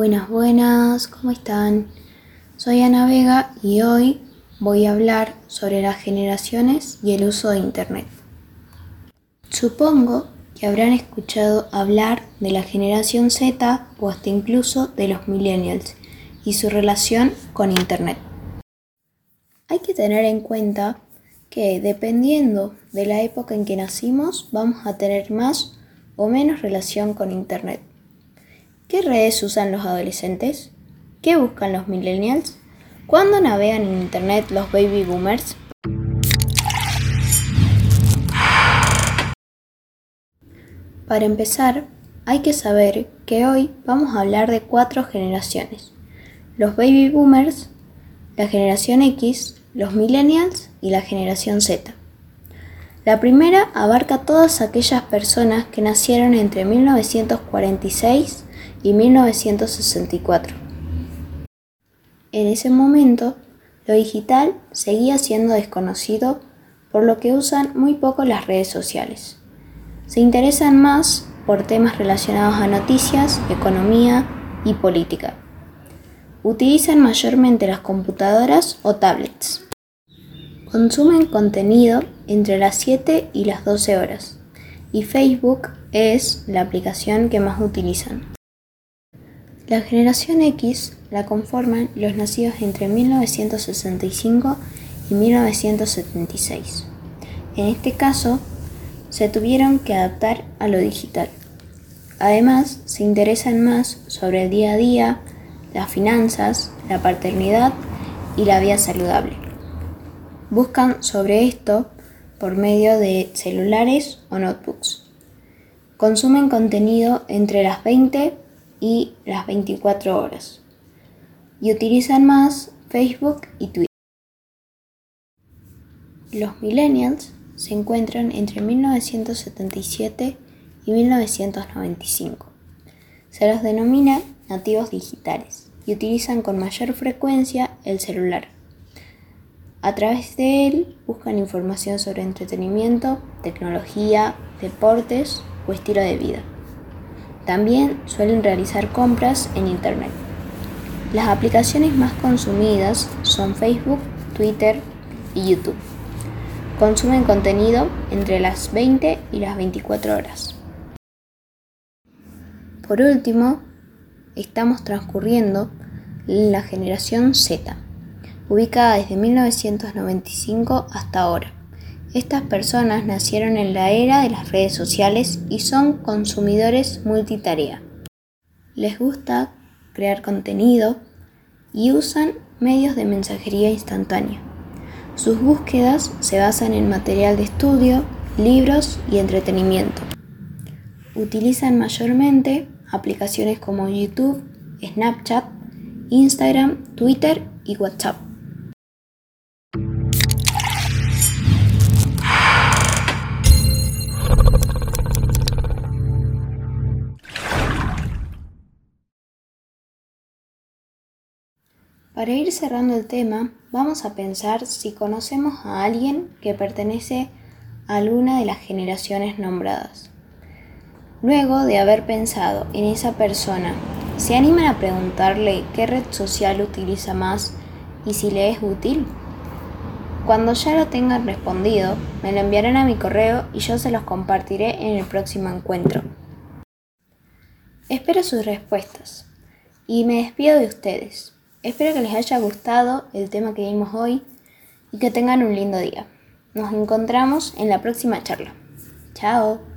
Buenas, buenas, ¿cómo están? Soy Ana Vega y hoy voy a hablar sobre las generaciones y el uso de Internet. Supongo que habrán escuchado hablar de la generación Z o hasta incluso de los millennials y su relación con Internet. Hay que tener en cuenta que dependiendo de la época en que nacimos vamos a tener más o menos relación con Internet. ¿Qué redes usan los adolescentes? ¿Qué buscan los millennials? ¿Cuándo navegan en Internet los baby boomers? Para empezar, hay que saber que hoy vamos a hablar de cuatro generaciones. Los baby boomers, la generación X, los millennials y la generación Z. La primera abarca todas aquellas personas que nacieron entre 1946 y 1964. En ese momento, lo digital seguía siendo desconocido, por lo que usan muy poco las redes sociales. Se interesan más por temas relacionados a noticias, economía y política. Utilizan mayormente las computadoras o tablets. Consumen contenido entre las 7 y las 12 horas y Facebook es la aplicación que más utilizan. La generación X la conforman los nacidos entre 1965 y 1976. En este caso, se tuvieron que adaptar a lo digital. Además, se interesan más sobre el día a día, las finanzas, la paternidad y la vida saludable. Buscan sobre esto por medio de celulares o notebooks. Consumen contenido entre las 20 y las 24 horas y utilizan más Facebook y Twitter. Los millennials se encuentran entre 1977 y 1995. Se los denomina nativos digitales y utilizan con mayor frecuencia el celular. A través de él buscan información sobre entretenimiento, tecnología, deportes o estilo de vida. También suelen realizar compras en Internet. Las aplicaciones más consumidas son Facebook, Twitter y YouTube. Consumen contenido entre las 20 y las 24 horas. Por último, estamos transcurriendo la generación Z ubicada desde 1995 hasta ahora. Estas personas nacieron en la era de las redes sociales y son consumidores multitarea. Les gusta crear contenido y usan medios de mensajería instantánea. Sus búsquedas se basan en material de estudio, libros y entretenimiento. Utilizan mayormente aplicaciones como YouTube, Snapchat, Instagram, Twitter y WhatsApp. Para ir cerrando el tema, vamos a pensar si conocemos a alguien que pertenece a alguna de las generaciones nombradas. Luego de haber pensado en esa persona, ¿se animan a preguntarle qué red social utiliza más y si le es útil? Cuando ya lo tengan respondido, me lo enviarán a mi correo y yo se los compartiré en el próximo encuentro. Espero sus respuestas y me despido de ustedes. Espero que les haya gustado el tema que vimos hoy y que tengan un lindo día. Nos encontramos en la próxima charla. Chao.